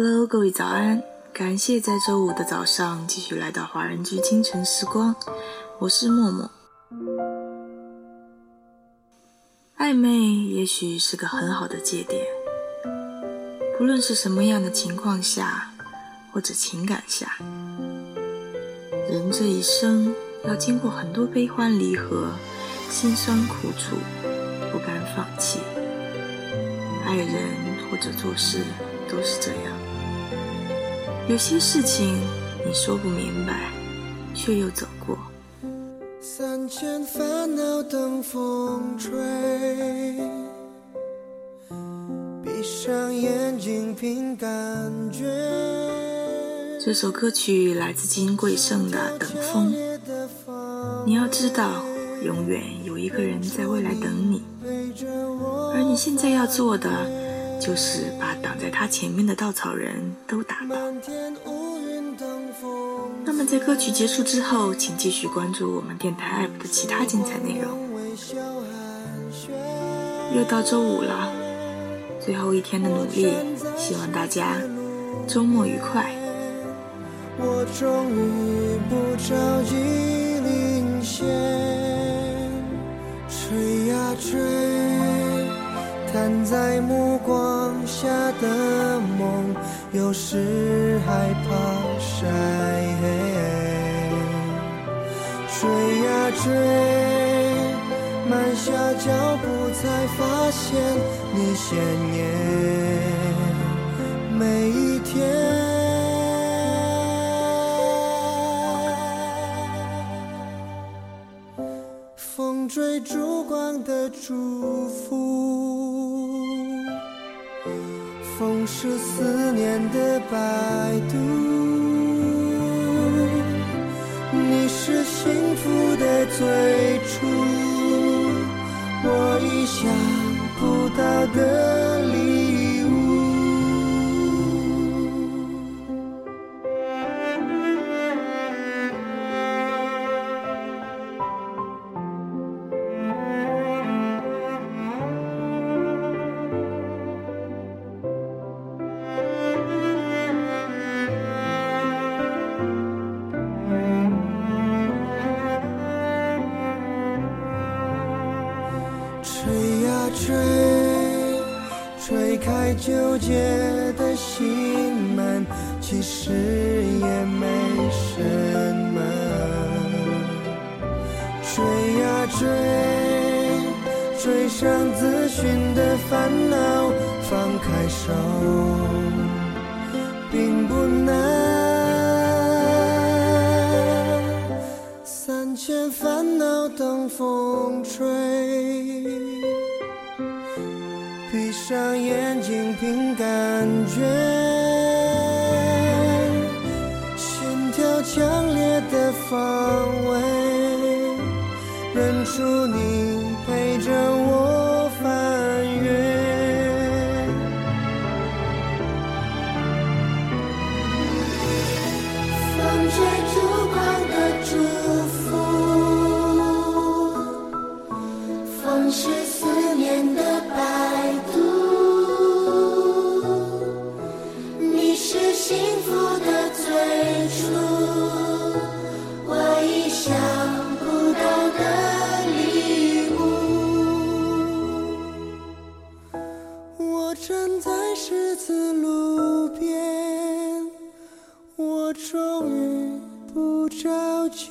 Hello，各位早安！感谢在周五的早上继续来到华人居清晨时光，我是默默。暧昧也许是个很好的界点，不论是什么样的情况下或者情感下，人这一生要经过很多悲欢离合、辛酸苦楚，不甘放弃。爱人或者做事都是这样。有些事情你说不明白，却又走过。三千烦恼等风吹，闭上眼睛凭感觉。这首歌曲来自金贵晟的《等风》。你要知道，永远有一个人在未来等你，而你现在要做的。就是把挡在他前面的稻草人都打倒。那么在歌曲结束之后，请继续关注我们电台 APP 的其他精彩内容。又到周五了，最后一天的努力，希望大家周末愉快。我终于不着急领先，追呀追。看在目光，有时害怕晒黑。追呀追，慢下脚步才发现你鲜艳每一天。风追烛光的祝福。风是思念的摆渡，你是幸福的最初，吹呀，吹吹开纠结的心门，其实也没什么。追呀追，追上自寻的烦恼，放开手，并不难。三千烦恼等风吹。闭上眼睛凭感觉，心跳强烈的方位，认出你陪着我翻越。风吹烛光的祝福，风是幸福的最初，我意想不到的礼物。我站在十字路边，我终于不着急。